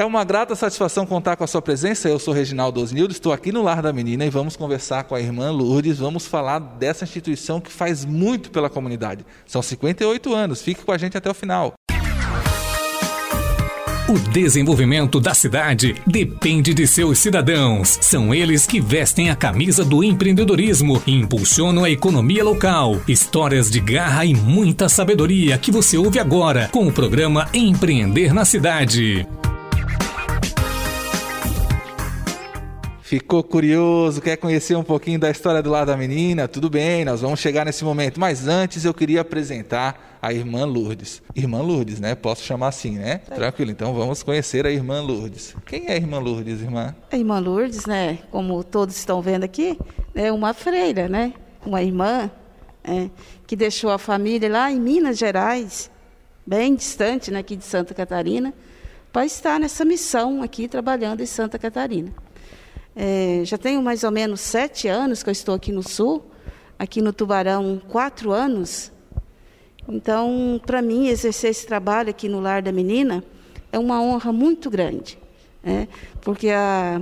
É uma grata satisfação contar com a sua presença. Eu sou Reginaldo Osnildo, estou aqui no Lar da Menina e vamos conversar com a irmã Lourdes. Vamos falar dessa instituição que faz muito pela comunidade. São 58 anos, fique com a gente até o final. O desenvolvimento da cidade depende de seus cidadãos. São eles que vestem a camisa do empreendedorismo e impulsionam a economia local. Histórias de garra e muita sabedoria que você ouve agora com o programa Empreender na Cidade. Ficou curioso, quer conhecer um pouquinho da história do lado da menina? Tudo bem, nós vamos chegar nesse momento. Mas antes eu queria apresentar a irmã Lourdes. Irmã Lourdes, né? Posso chamar assim, né? É. Tranquilo, então vamos conhecer a irmã Lourdes. Quem é a irmã Lourdes, irmã? A irmã Lourdes, né? Como todos estão vendo aqui, é uma freira, né? Uma irmã é, que deixou a família lá em Minas Gerais, bem distante né, aqui de Santa Catarina, para estar nessa missão aqui trabalhando em Santa Catarina. É, já tenho mais ou menos sete anos que eu estou aqui no Sul, aqui no Tubarão, quatro anos. Então, para mim, exercer esse trabalho aqui no Lar da Menina é uma honra muito grande, né? porque a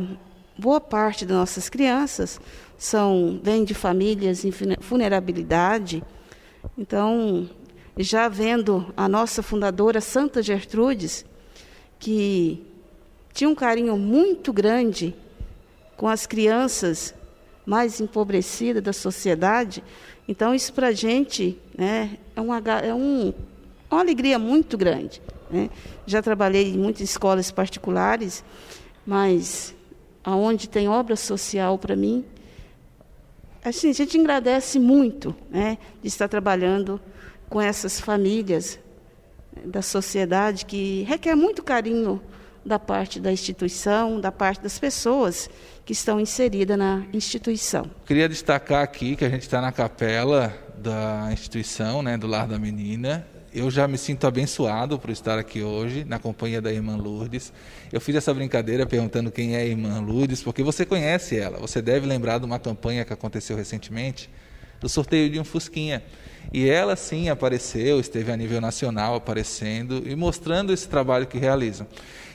boa parte das nossas crianças são vêm de famílias em vulnerabilidade. Então, já vendo a nossa fundadora Santa Gertrudes, que tinha um carinho muito grande com as crianças mais empobrecidas da sociedade. Então, isso para a gente né, é, uma, é um, uma alegria muito grande. Né? Já trabalhei em muitas escolas particulares, mas aonde tem obra social para mim, assim, a gente agradece muito né, de estar trabalhando com essas famílias da sociedade que requer muito carinho da parte da instituição, da parte das pessoas que estão inseridas na instituição. Queria destacar aqui que a gente está na capela da instituição, né, do Lar da Menina. Eu já me sinto abençoado por estar aqui hoje, na companhia da irmã Lourdes. Eu fiz essa brincadeira perguntando quem é a irmã Lourdes, porque você conhece ela. Você deve lembrar de uma campanha que aconteceu recentemente, do sorteio de um Fusquinha. E ela sim apareceu, esteve a nível nacional aparecendo e mostrando esse trabalho que realizam.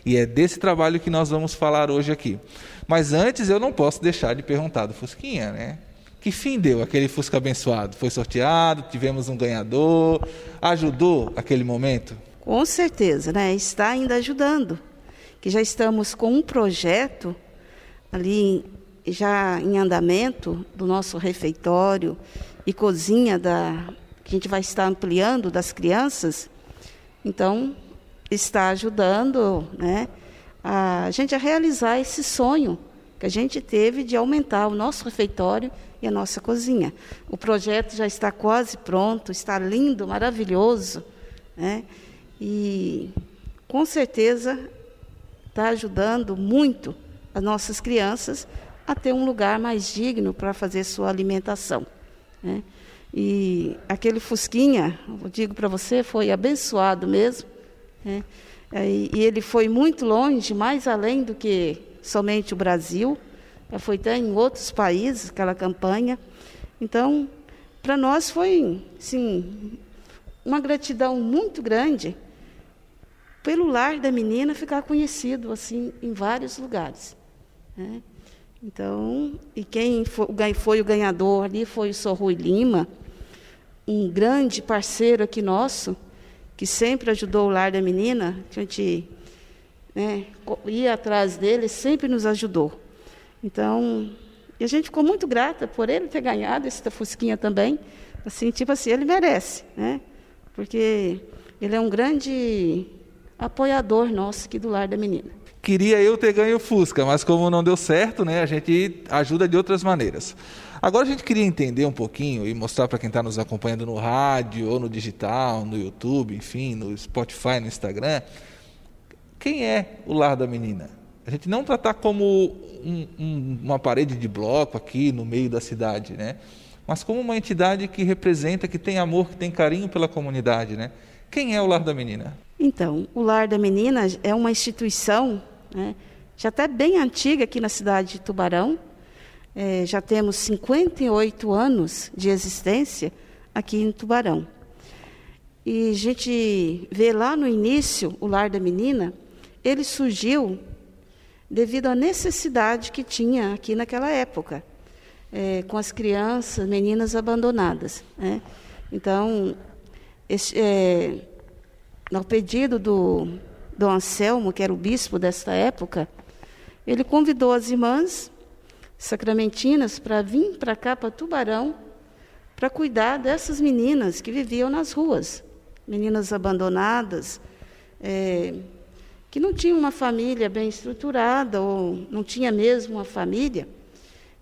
E é desse trabalho que nós vamos falar hoje aqui. Mas antes eu não posso deixar de perguntar do Fusquinha, né? Que fim deu aquele Fusca abençoado? Foi sorteado, tivemos um ganhador, ajudou aquele momento? Com certeza, né? Está ainda ajudando. Que já estamos com um projeto ali já em andamento do nosso refeitório e cozinha da que a gente vai estar ampliando das crianças. Então, está ajudando, né? a gente a realizar esse sonho que a gente teve de aumentar o nosso refeitório e a nossa cozinha. O projeto já está quase pronto, está lindo, maravilhoso, né? E com certeza está ajudando muito as nossas crianças a ter um lugar mais digno para fazer sua alimentação. Né? E aquele Fusquinha, eu digo para você, foi abençoado mesmo. Né? É, e ele foi muito longe, mais além do que somente o Brasil. Foi até em outros países aquela campanha. Então, para nós foi, sim, uma gratidão muito grande pelo lar da menina ficar conhecido assim em vários lugares. Né? Então, e quem foi, foi, o ganhador ali foi o Sr. Rui Lima, um grande parceiro aqui nosso, que sempre ajudou o lar da menina, a gente né, ia atrás dele, sempre nos ajudou. Então, a gente ficou muito grata por ele ter ganhado essa fusquinha também. Assim, tipo assim, ele merece, né? Porque ele é um grande apoiador nosso aqui do lar da menina. Queria eu ter ganho o Fusca, mas como não deu certo, né, a gente ajuda de outras maneiras. Agora a gente queria entender um pouquinho e mostrar para quem está nos acompanhando no rádio, ou no digital, no YouTube, enfim, no Spotify, no Instagram, quem é o Lar da Menina? A gente não tratar como um, um, uma parede de bloco aqui no meio da cidade, né? mas como uma entidade que representa, que tem amor, que tem carinho pela comunidade. Né? Quem é o Lar da Menina? Então, o Lar da Menina é uma instituição né, já até bem antiga aqui na cidade de Tubarão, é, já temos 58 anos de existência aqui em Tubarão. E a gente vê lá no início, o Lar da Menina ele surgiu devido à necessidade que tinha aqui naquela época, é, com as crianças, meninas abandonadas. Né? Então, esse, é, no pedido do Dom Anselmo, que era o bispo desta época, ele convidou as irmãs sacramentinas para vir para cá, para Tubarão, para cuidar dessas meninas que viviam nas ruas, meninas abandonadas, é, que não tinham uma família bem estruturada ou não tinha mesmo uma família.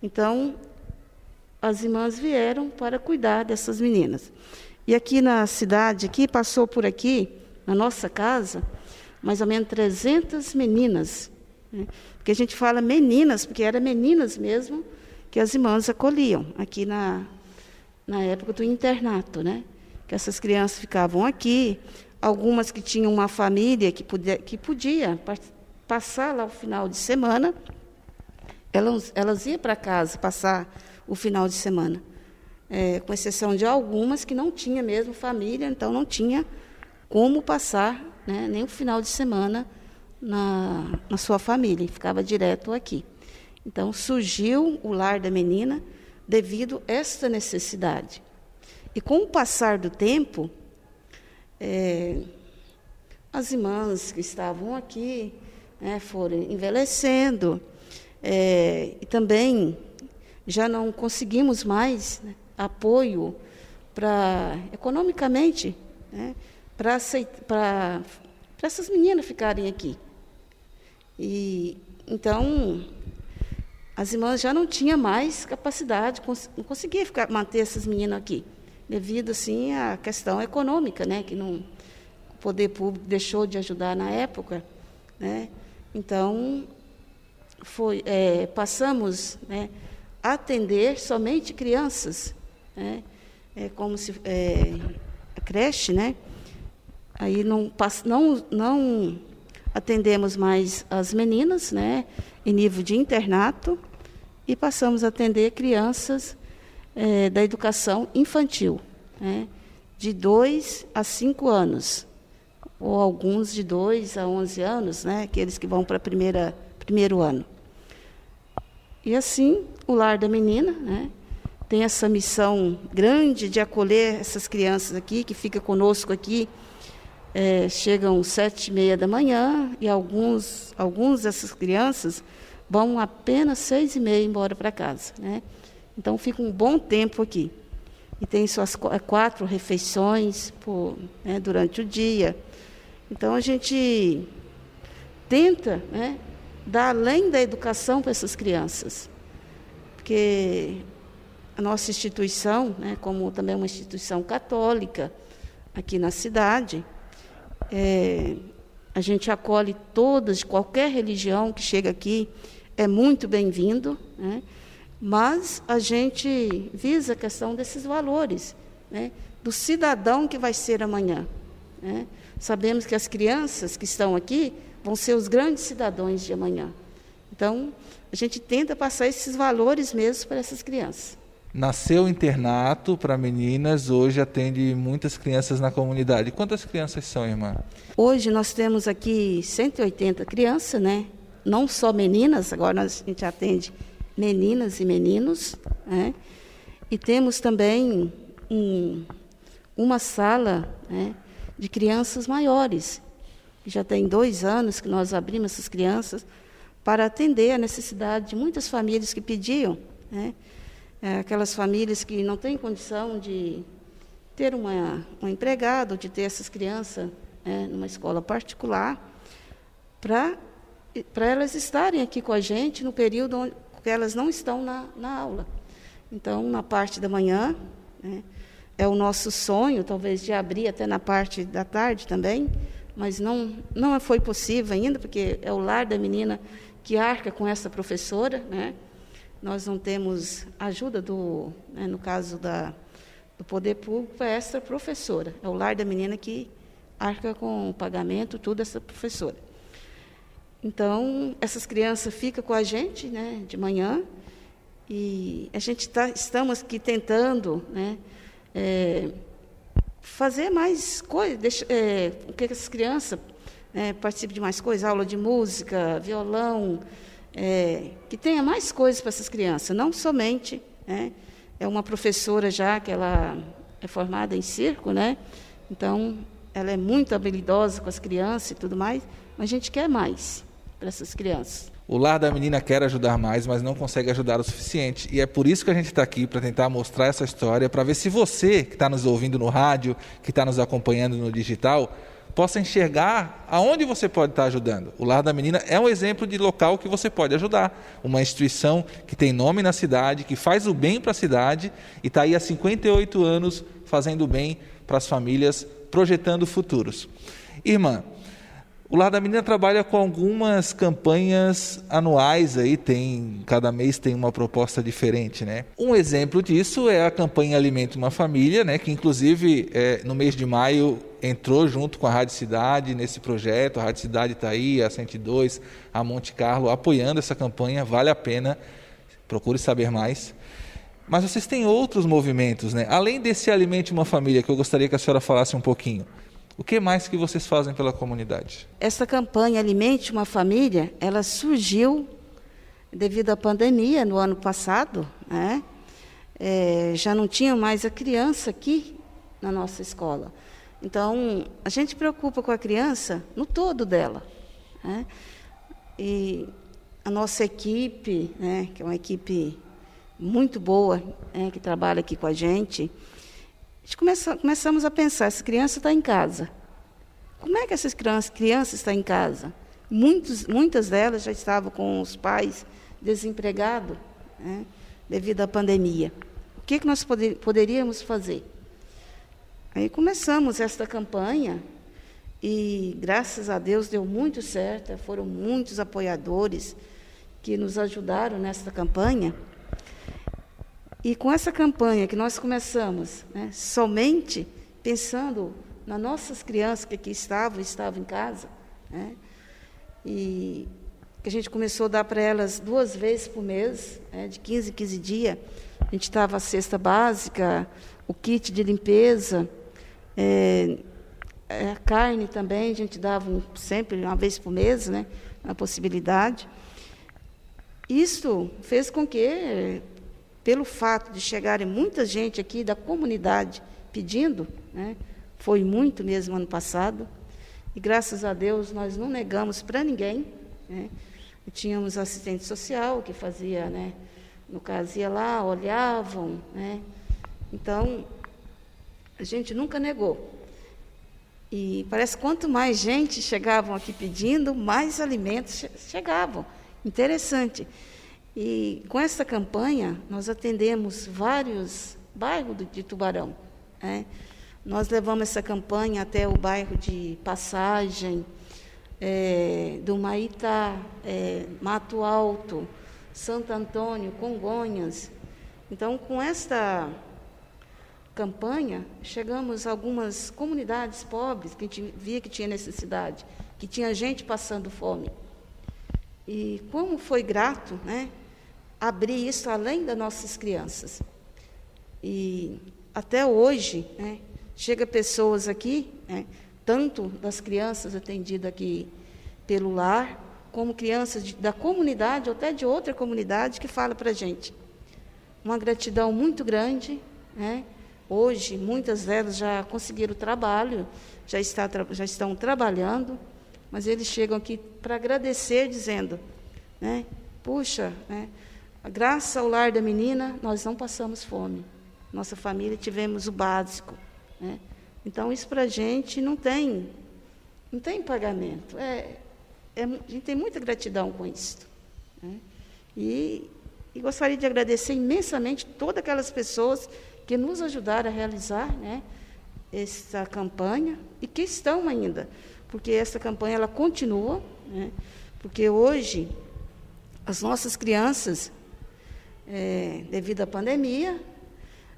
Então, as irmãs vieram para cuidar dessas meninas. E aqui na cidade, aqui passou por aqui, na nossa casa, mais ou menos 300 meninas. Né? Porque a gente fala meninas, porque eram meninas mesmo que as irmãs acolhiam aqui na, na época do internato, né? Que essas crianças ficavam aqui, algumas que tinham uma família que podia, que podia passar lá o final de semana, elas, elas iam para casa passar o final de semana. É, com exceção de algumas que não tinha mesmo família, então não tinha como passar né, nem o final de semana na, na sua família, ficava direto aqui. Então surgiu o lar da menina devido a esta necessidade. E com o passar do tempo, é, as irmãs que estavam aqui né, foram envelhecendo, é, e também já não conseguimos mais né, apoio para economicamente né, para essas meninas ficarem aqui. E então as irmãs já não tinham mais capacidade, não conseguia ficar, manter essas meninas aqui, devido assim à questão econômica, né, que não, o poder público deixou de ajudar na época, né? Então foi, é, passamos, né, atender somente crianças, né? É como se é, a creche, né? Aí não, não, não atendemos mais as meninas, né? Em nível de internato e passamos a atender crianças é, da educação infantil, né? De 2 a 5 anos, ou alguns de 2 a 11 anos, né? Aqueles que vão para primeira primeiro ano. E assim, o lar da menina, né, tem essa missão grande de acolher essas crianças aqui, que fica conosco aqui. É, chegam sete e meia da manhã e alguns, alguns dessas crianças vão apenas seis e meia embora para casa. Né? Então fica um bom tempo aqui. E tem suas quatro refeições por, né, durante o dia. Então a gente tenta né, dar além da educação para essas crianças. Porque a nossa instituição, né, como também uma instituição católica aqui na cidade, é, a gente acolhe todas, qualquer religião que chega aqui, é muito bem-vindo, né, mas a gente visa a questão desses valores, né, do cidadão que vai ser amanhã. Né. Sabemos que as crianças que estão aqui vão ser os grandes cidadãos de amanhã. Então, a gente tenta passar esses valores mesmo para essas crianças. Nasceu internato para meninas, hoje atende muitas crianças na comunidade. Quantas crianças são, irmã? Hoje nós temos aqui 180 crianças, né? Não só meninas, agora a gente atende meninas e meninos, né? E temos também um, uma sala né, de crianças maiores, já tem dois anos que nós abrimos essas crianças para atender a necessidade de muitas famílias que pediam, né? É, aquelas famílias que não têm condição de ter uma, um empregado, de ter essas crianças né, numa escola particular, para elas estarem aqui com a gente no período onde que elas não estão na, na aula. Então, na parte da manhã, né, é o nosso sonho, talvez, de abrir até na parte da tarde também, mas não, não foi possível ainda, porque é o lar da menina que arca com essa professora, né? Nós não temos ajuda do, né, no caso da, do poder público, é essa professora. É o lar da menina que arca com o pagamento, tudo essa professora. Então, essas crianças ficam com a gente, né, de manhã, e a gente tá, estamos aqui tentando, né, é, fazer mais coisas, é, que essas crianças é, participe de mais coisas, aula de música, violão, é, que tenha mais coisas para essas crianças, não somente. Né, é uma professora já que ela é formada em circo, né? Então ela é muito habilidosa com as crianças e tudo mais, mas a gente quer mais para essas crianças. O lar da menina quer ajudar mais, mas não consegue ajudar o suficiente. E é por isso que a gente está aqui, para tentar mostrar essa história, para ver se você, que está nos ouvindo no rádio, que está nos acompanhando no digital, possa enxergar aonde você pode estar ajudando. O Lar da Menina é um exemplo de local que você pode ajudar. Uma instituição que tem nome na cidade, que faz o bem para a cidade e está aí há 58 anos fazendo bem para as famílias, projetando futuros. Irmã, o Lar da Menina trabalha com algumas campanhas anuais aí, tem cada mês tem uma proposta diferente, né? Um exemplo disso é a campanha Alimento uma Família, né? Que inclusive é, no mês de maio entrou junto com a Rádio Cidade nesse projeto. A Rádio Cidade está aí, a 102, a Monte Carlo apoiando essa campanha. Vale a pena. Procure saber mais. Mas vocês têm outros movimentos, né? Além desse Alimente uma Família, que eu gostaria que a senhora falasse um pouquinho. O que mais que vocês fazem pela comunidade? Essa campanha Alimente uma Família, ela surgiu devido à pandemia no ano passado, né? É, já não tinha mais a criança aqui na nossa escola. Então, a gente preocupa com a criança no todo dela. Né? E a nossa equipe, né, que é uma equipe muito boa, né, que trabalha aqui com a gente, gente começa, começamos a pensar, essa criança está em casa. Como é que essas crianças, estão em casa? Muitos, muitas delas já estavam com os pais desempregados né, devido à pandemia. O que, que nós poder, poderíamos fazer? Aí começamos esta campanha e, graças a Deus, deu muito certo. Foram muitos apoiadores que nos ajudaram nesta campanha. E com essa campanha que nós começamos, né, somente pensando nas nossas crianças que aqui estavam, estavam em casa, né, e que a gente começou a dar para elas duas vezes por mês, né, de 15 em 15 dias. A gente estava a cesta básica, o kit de limpeza, é, a carne também, a gente dava um, sempre uma vez por mês, né, a possibilidade. Isso fez com que pelo fato de chegarem muita gente aqui da comunidade pedindo, né, foi muito mesmo ano passado, e graças a Deus nós não negamos para ninguém. Né, tínhamos assistente social que fazia, né, no caso, ia lá, olhavam. Né, então, a gente nunca negou. E parece que quanto mais gente chegavam aqui pedindo, mais alimentos chegavam. Interessante. E com essa campanha, nós atendemos vários bairros de Tubarão. Né? Nós levamos essa campanha até o bairro de Passagem, é, do Maitá, é, Mato Alto, Santo Antônio, Congonhas. Então, com esta campanha, chegamos a algumas comunidades pobres que a gente via que tinha necessidade, que tinha gente passando fome. E como foi grato, né? Abrir isso além das nossas crianças. E até hoje, né, chega pessoas aqui, né, tanto das crianças atendidas aqui pelo lar, como crianças de, da comunidade ou até de outra comunidade que fala para a gente. Uma gratidão muito grande. Né? Hoje, muitas delas já conseguiram trabalho, já, está, já estão trabalhando, mas eles chegam aqui para agradecer, dizendo, né, puxa, né, Graças ao lar da menina, nós não passamos fome. Nossa família tivemos o básico. Né? Então, isso para a gente não tem, não tem pagamento. É, é, a gente tem muita gratidão com isso. Né? E, e, gostaria de agradecer imensamente todas aquelas pessoas que nos ajudaram a realizar né, essa campanha e que estão ainda, porque essa campanha ela continua, né, porque hoje as nossas crianças é, devido à pandemia,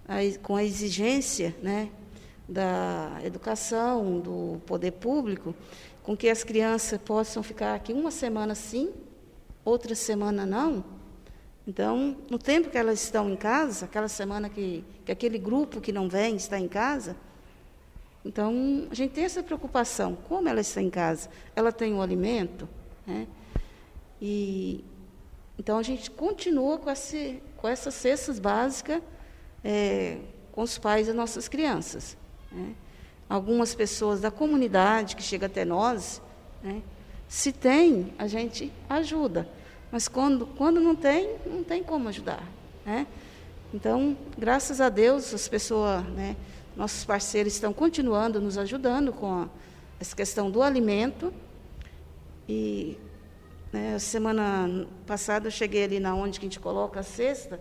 aí, com a exigência né, da educação, do poder público, com que as crianças possam ficar aqui uma semana sim, outra semana não. Então, no tempo que elas estão em casa, aquela semana que, que aquele grupo que não vem está em casa, Então, a gente tem essa preocupação. Como ela está em casa? Ela tem o alimento? Né? E, então, a gente continua com, esse, com essas cestas básicas é, com os pais das nossas crianças. Né? Algumas pessoas da comunidade que chegam até nós, né? se tem, a gente ajuda. Mas quando, quando não tem, não tem como ajudar. Né? Então, graças a Deus, as pessoas, né, nossos parceiros estão continuando nos ajudando com a, essa questão do alimento. E né, semana passada eu cheguei ali na onde que a gente coloca a cesta,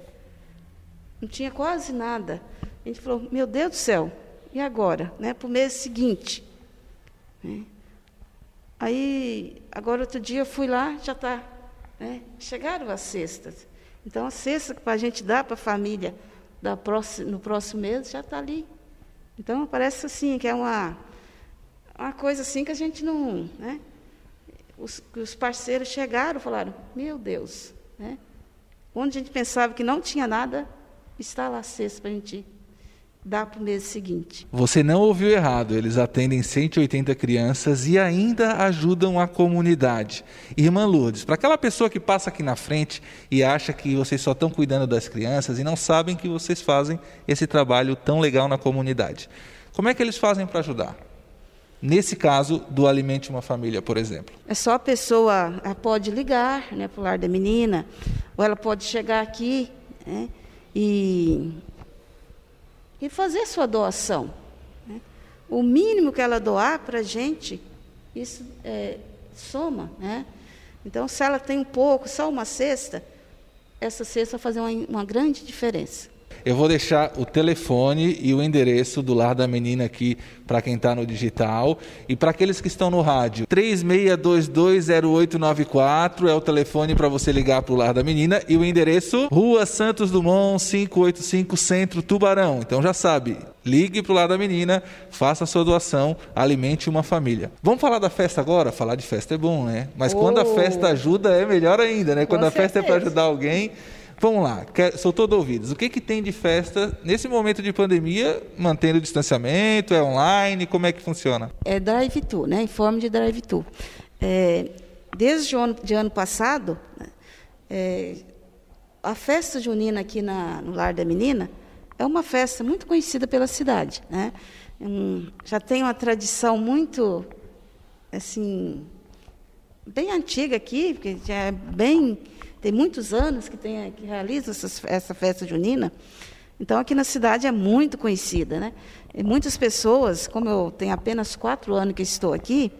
não tinha quase nada. A gente falou, meu Deus do céu, e agora? Né, para o mês seguinte. Né? Aí, agora outro dia eu fui lá, já está. Né, chegaram as cestas. Então, a cesta para a gente dar para a família da próxima, no próximo mês já está ali. Então, parece assim, que é uma, uma coisa assim que a gente não. Né? Os, os parceiros chegaram e falaram: Meu Deus, né? onde a gente pensava que não tinha nada, está lá cesta para a gente dá para o mês seguinte. Você não ouviu errado, eles atendem 180 crianças e ainda ajudam a comunidade. Irmã Lourdes, para aquela pessoa que passa aqui na frente e acha que vocês só estão cuidando das crianças e não sabem que vocês fazem esse trabalho tão legal na comunidade, como é que eles fazem para ajudar? Nesse caso do Alimente uma Família, por exemplo. É só a pessoa pode ligar né, para o lar da menina, ou ela pode chegar aqui né, e e fazer sua doação. Né? O mínimo que ela doar para a gente, isso é, soma. Né? Então, se ela tem um pouco, só uma cesta, essa cesta vai fazer uma, uma grande diferença. Eu vou deixar o telefone e o endereço do lar da menina aqui para quem está no digital e para aqueles que estão no rádio. 36220894 é o telefone para você ligar para o lar da menina e o endereço Rua Santos Dumont 585 Centro Tubarão. Então já sabe, ligue para o lar da menina, faça a sua doação, alimente uma família. Vamos falar da festa agora? Falar de festa é bom, né? Mas oh. quando a oh. festa ajuda é melhor ainda, né? Quando Com a certeza. festa é para ajudar alguém Vamos lá, sou todo ouvidos. O que, que tem de festa nesse momento de pandemia, mantendo o distanciamento? É online? Como é que funciona? É drive-thru, né? Em forma de drive-thru. É, desde o ano, de ano passado, né, é, a festa junina aqui na, no Lar da Menina é uma festa muito conhecida pela cidade. Né? Um, já tem uma tradição muito, assim, bem antiga aqui, porque já é bem tem muitos anos que, tem, que realiza essa, essa festa junina. Então, aqui na cidade é muito conhecida. Né? E muitas pessoas, como eu tenho apenas quatro anos que estou aqui,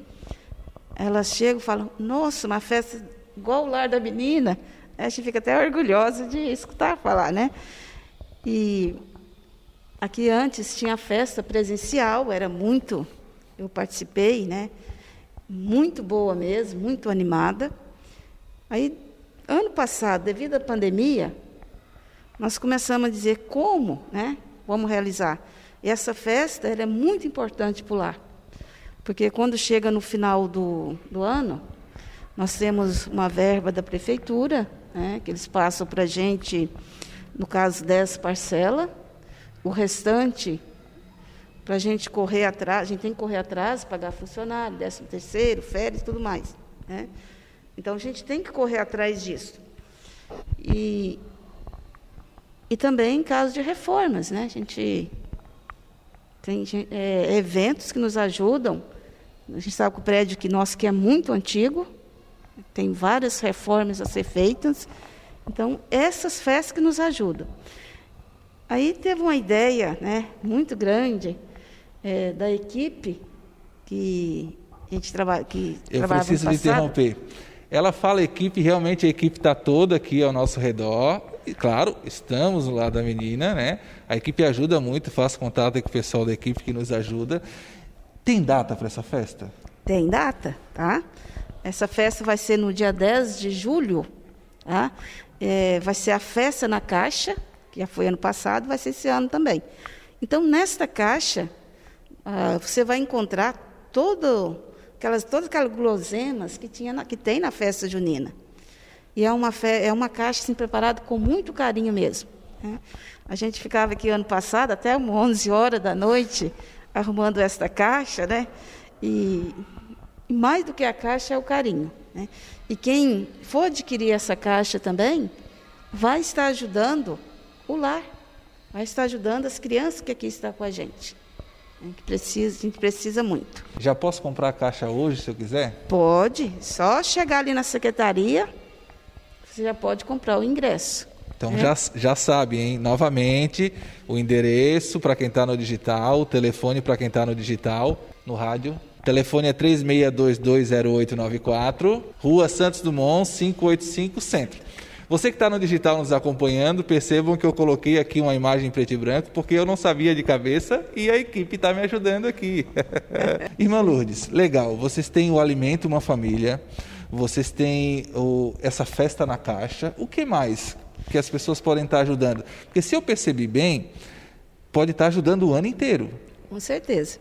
elas chegam e falam: Nossa, uma festa igual o lar da menina. A gente fica até orgulhosa de escutar falar, né? E aqui antes tinha festa presencial, era muito. Eu participei, né? Muito boa mesmo, muito animada. Aí Ano passado, devido à pandemia, nós começamos a dizer como né, vamos realizar. E essa festa é muito importante o lar. Porque quando chega no final do, do ano, nós temos uma verba da prefeitura, né, que eles passam para a gente, no caso, 10 parcelas. O restante, para a gente correr atrás, a gente tem que correr atrás, pagar funcionário, décimo terceiro, férias tudo mais. Né? Então a gente tem que correr atrás disso. E, e também em caso de reformas, né? A gente tem é, eventos que nos ajudam. A gente sabe que o prédio que nosso que é muito antigo, tem várias reformas a ser feitas. Então, essas festas que nos ajudam. Aí teve uma ideia né, muito grande é, da equipe que a gente trabalha. Que Eu preciso lhe interromper. Ela fala equipe, realmente a equipe está toda aqui ao nosso redor. E claro, estamos no lado da menina, né? A equipe ajuda muito, faço contato com o pessoal da equipe que nos ajuda. Tem data para essa festa? Tem data, tá? Essa festa vai ser no dia 10 de julho, tá? É, vai ser a festa na caixa, que já foi ano passado, vai ser esse ano também. Então, nesta caixa, ah, você vai encontrar todo aquelas, todas aquelas guloseimas que, tinha na, que tem na festa junina. E é uma, fe, é uma caixa assim, preparada com muito carinho mesmo. Né? A gente ficava aqui ano passado, até 11 horas da noite, arrumando esta caixa, né? E, e mais do que a caixa é o carinho. Né? E quem for adquirir essa caixa também vai estar ajudando o lar, vai estar ajudando as crianças que aqui estão com a gente. Né? Que precisa, a gente precisa muito. Já posso comprar a caixa hoje, se eu quiser? Pode, só chegar ali na secretaria, você já pode comprar o ingresso. Então é. já, já sabe, hein? Novamente, o endereço para quem está no digital, o telefone para quem está no digital, no rádio. O telefone é 36220894, Rua Santos Dumont, 585 Centro. Você que está no digital nos acompanhando, percebam que eu coloquei aqui uma imagem em preto e branco, porque eu não sabia de cabeça e a equipe está me ajudando aqui. Irmã Lourdes, legal, vocês têm o alimento, uma família, vocês têm o, essa festa na caixa. O que mais que as pessoas podem estar ajudando. Porque se eu percebi bem, pode estar ajudando o ano inteiro. Com certeza.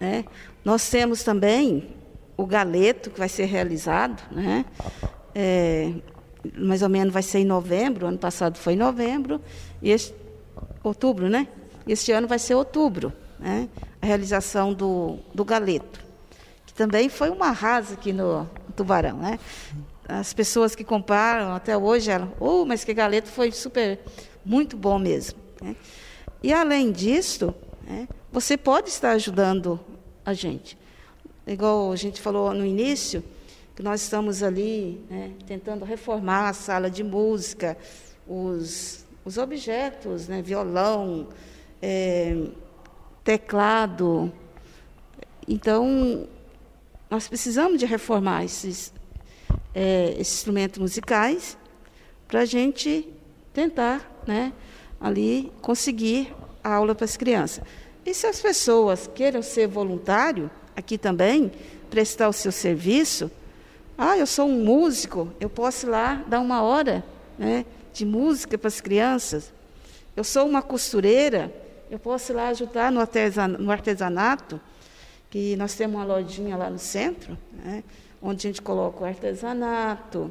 Né? Nós temos também o galeto que vai ser realizado, né? É, mais ou menos vai ser em novembro, ano passado foi em novembro, e este, outubro, né? Este ano vai ser outubro, né? A realização do, do galeto, que também foi uma rasa aqui no Tubarão, né? as pessoas que compraram até hoje, elas, oh, mas que galeto foi super, muito bom mesmo. Né? E além disso, né, você pode estar ajudando a gente. Igual a gente falou no início, que nós estamos ali né, tentando reformar a sala de música, os, os objetos, né, violão, é, teclado. Então, nós precisamos de reformar esses, é, esses instrumentos musicais para a gente tentar né, ali conseguir a aula para as crianças. E se as pessoas queiram ser voluntário, aqui também, prestar o seu serviço, ah, eu sou um músico, eu posso ir lá dar uma hora né, de música para as crianças. Eu sou uma costureira, eu posso ir lá ajudar no artesanato, que nós temos uma lojinha lá no centro, né, onde a gente coloca o artesanato,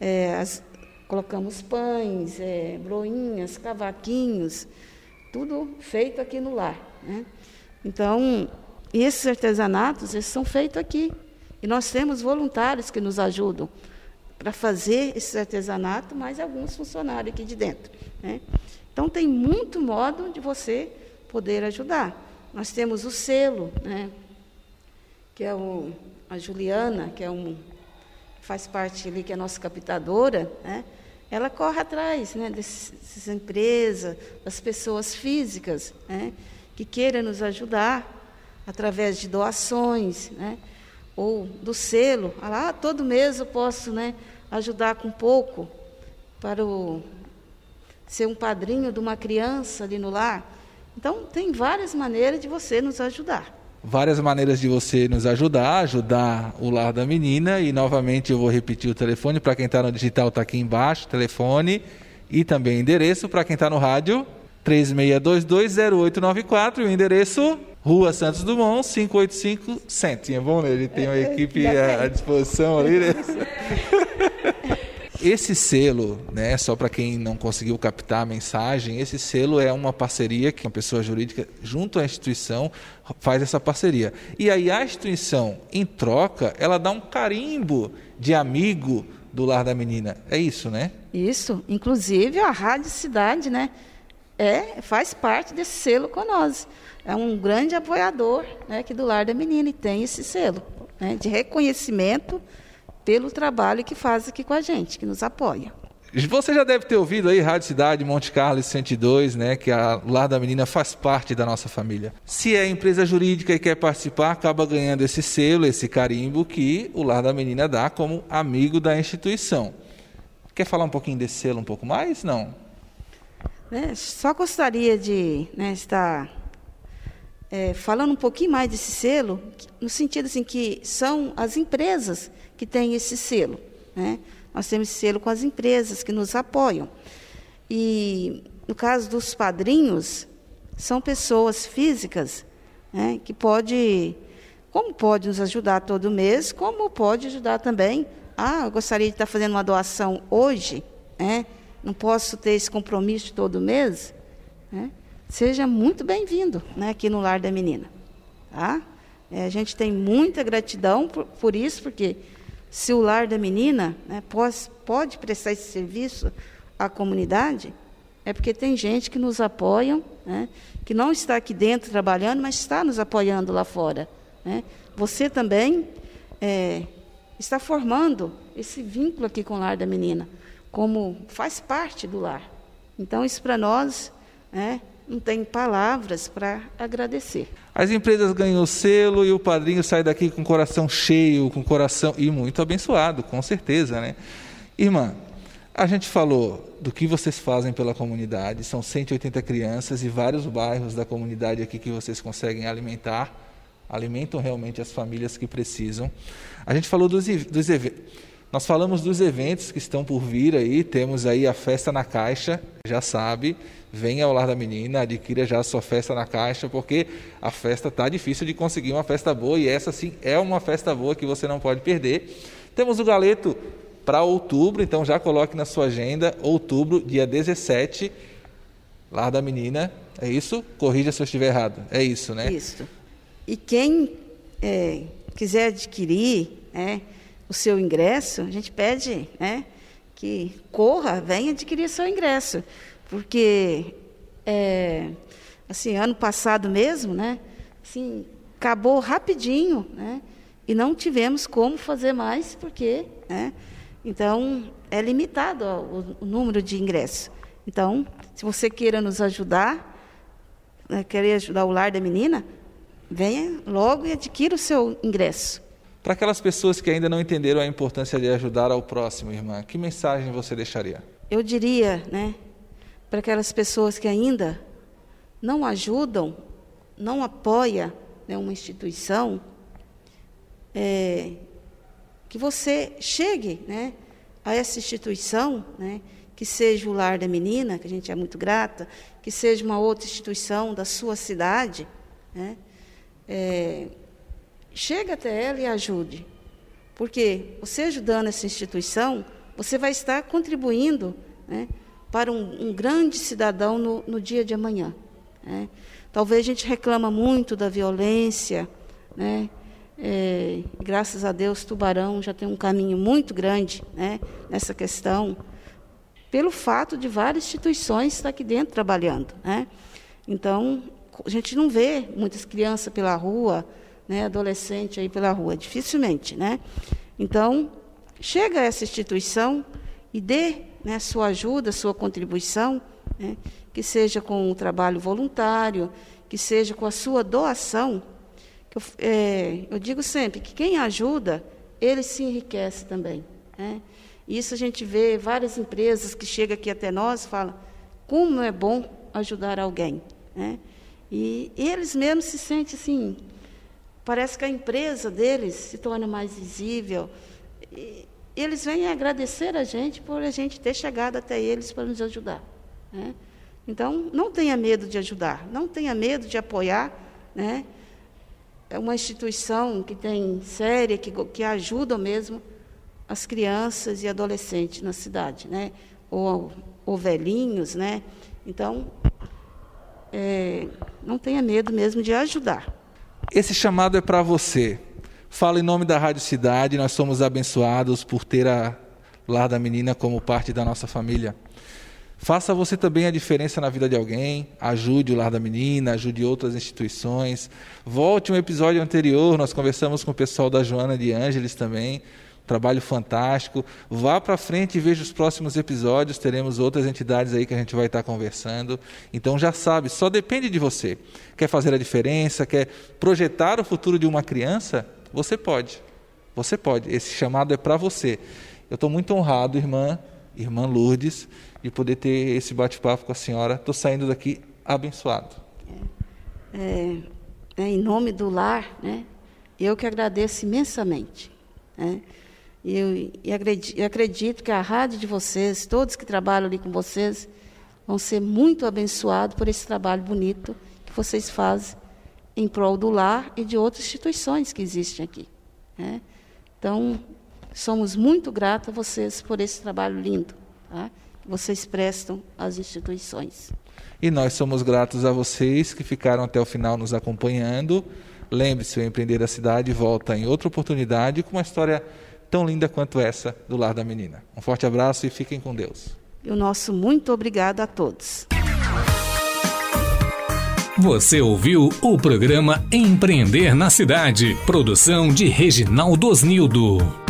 é, as, colocamos pães, é, broinhas, cavaquinhos, tudo feito aqui no lar. Né? Então, esses artesanatos eles são feitos aqui. E nós temos voluntários que nos ajudam para fazer esse artesanato, mais alguns funcionários aqui de dentro. Né? Então, tem muito modo de você poder ajudar. Nós temos o selo, né? que é o a Juliana, que é um faz parte ali que é nossa captadora, né? Ela corre atrás, né, dessas empresas, das pessoas físicas, né, que queiram nos ajudar através de doações, né, ou do selo. Ah, todo mês eu posso, né, ajudar com pouco para o, ser um padrinho de uma criança ali no lar. Então, tem várias maneiras de você nos ajudar várias maneiras de você nos ajudar, ajudar o lar da menina. E novamente eu vou repetir o telefone para quem está no digital, está aqui embaixo, telefone e também endereço para quem está no rádio, 36220894 e o endereço Rua Santos Dumont, 585 Centro. É bom, né? Ele tem uma equipe à disposição ali, né? Esse selo, né, só para quem não conseguiu captar a mensagem, esse selo é uma parceria que uma pessoa jurídica, junto à instituição, faz essa parceria. E aí a instituição, em troca, ela dá um carimbo de amigo do lar da menina. É isso, né? Isso. Inclusive a Rádio Cidade, né? É, faz parte desse selo nós. É um grande apoiador né, aqui do lar da menina e tem esse selo né, de reconhecimento pelo trabalho que faz aqui com a gente, que nos apoia. Você já deve ter ouvido aí Rádio Cidade, Monte Carlos 102, né, que a Lar da Menina faz parte da nossa família. Se é empresa jurídica e quer participar, acaba ganhando esse selo, esse carimbo que o Lar da Menina dá como amigo da instituição. Quer falar um pouquinho desse selo um pouco mais? Não. É, só gostaria de né, estar é, falando um pouquinho mais desse selo, no sentido assim que são as empresas que têm esse selo. Né? Nós temos esse selo com as empresas que nos apoiam. E no caso dos padrinhos, são pessoas físicas né, que pode, como pode nos ajudar todo mês, como pode ajudar também. Ah, eu gostaria de estar fazendo uma doação hoje, né? Não posso ter esse compromisso todo mês. Né? Seja muito bem-vindo né, aqui no Lar da Menina. Tá? É, a gente tem muita gratidão por, por, isso, porque se o lar da menina né, pode, pode prestar esse serviço à comunidade, é porque tem gente que nos apoia, né, que não está aqui dentro trabalhando, mas está nos apoiando lá fora. Né? Você também é, está formando esse vínculo aqui com o lar da menina, como faz parte do lar. Então, isso para nós é, não tem palavras para agradecer. As empresas ganham o selo e o padrinho sai daqui com o coração cheio, com o coração e muito abençoado, com certeza, né? Irmã, a gente falou do que vocês fazem pela comunidade, são 180 crianças e vários bairros da comunidade aqui que vocês conseguem alimentar, alimentam realmente as famílias que precisam. A gente falou dos, dos eventos. Nós falamos dos eventos que estão por vir aí, temos aí a festa na caixa, já sabe, venha ao Lar da Menina, adquira já a sua festa na caixa, porque a festa está difícil de conseguir uma festa boa e essa sim é uma festa boa que você não pode perder. Temos o galeto para outubro, então já coloque na sua agenda, outubro, dia 17, Lar da Menina, é isso? Corrija se eu estiver errado, é isso, né? Isso. E quem é, quiser adquirir né, o seu ingresso, a gente pede né, que corra, venha adquirir seu ingresso porque é, assim ano passado mesmo, né? Assim, acabou rapidinho, né? E não tivemos como fazer mais porque, né? Então é limitado o, o número de ingressos. Então, se você queira nos ajudar, né, querer ajudar o lar da menina, venha logo e adquira o seu ingresso. Para aquelas pessoas que ainda não entenderam a importância de ajudar ao próximo, irmã, que mensagem você deixaria? Eu diria, né, para aquelas pessoas que ainda não ajudam, não apoia né, uma instituição, é, que você chegue né, a essa instituição, né, que seja o lar da menina, que a gente é muito grata, que seja uma outra instituição da sua cidade, né, é, chega até ela e ajude. Porque você ajudando essa instituição, você vai estar contribuindo né, para um, um grande cidadão no, no, dia de amanhã. Né? Talvez a gente reclama muito da violência, né? É, graças a Deus, Tubarão já tem um caminho muito grande né, nessa questão, pelo fato de várias instituições estar aqui dentro trabalhando. Né? Então, a gente não vê muitas crianças pela rua, né, adolescente aí pela rua, dificilmente. Né? Então, chega essa instituição e dê né, sua ajuda, sua contribuição, né, que seja com o trabalho voluntário, que seja com a sua doação. Eu, é, eu digo sempre que quem ajuda, ele se enriquece também. Né? Isso a gente vê várias empresas que chegam aqui até nós e falam como é bom ajudar alguém. Né? E eles mesmos se sentem assim, parece que a empresa deles se torna mais visível. E, eles vêm agradecer a gente por a gente ter chegado até eles para nos ajudar. Né? Então, não tenha medo de ajudar, não tenha medo de apoiar. Né? É uma instituição que tem séria, que, que ajuda mesmo as crianças e adolescentes na cidade, né? ou, ou velhinhos. Né? Então, é, não tenha medo mesmo de ajudar. Esse chamado é para você Fala em nome da Rádio Cidade, nós somos abençoados por ter a Lar da Menina como parte da nossa família. Faça você também a diferença na vida de alguém, ajude o Lar da Menina, ajude outras instituições. Volte um episódio anterior, nós conversamos com o pessoal da Joana de Ângeles também, trabalho fantástico. Vá para frente e veja os próximos episódios, teremos outras entidades aí que a gente vai estar conversando. Então já sabe, só depende de você. Quer fazer a diferença, quer projetar o futuro de uma criança? Você pode. Você pode. Esse chamado é para você. Eu estou muito honrado, irmã, irmã Lourdes, de poder ter esse bate-papo com a senhora. Estou saindo daqui abençoado. É, é, em nome do lar, né? Eu que agradeço imensamente. Né? Eu, eu, acredito, que a rádio de vocês, todos que trabalham ali com vocês, vão ser muito abençoados por esse trabalho bonito que vocês fazem em prol do lar e de outras instituições que existem aqui. Né? Então, somos muito gratos a vocês por esse trabalho lindo tá? que vocês prestam às instituições. E nós somos gratos a vocês que ficaram até o final nos acompanhando. Lembre-se, o Empreender da Cidade volta em outra oportunidade com uma história tão linda quanto essa do Lar da Menina. Um forte abraço e fiquem com Deus. E o nosso muito obrigado a todos. Você ouviu o programa Empreender na Cidade, produção de Reginaldo Osnildo.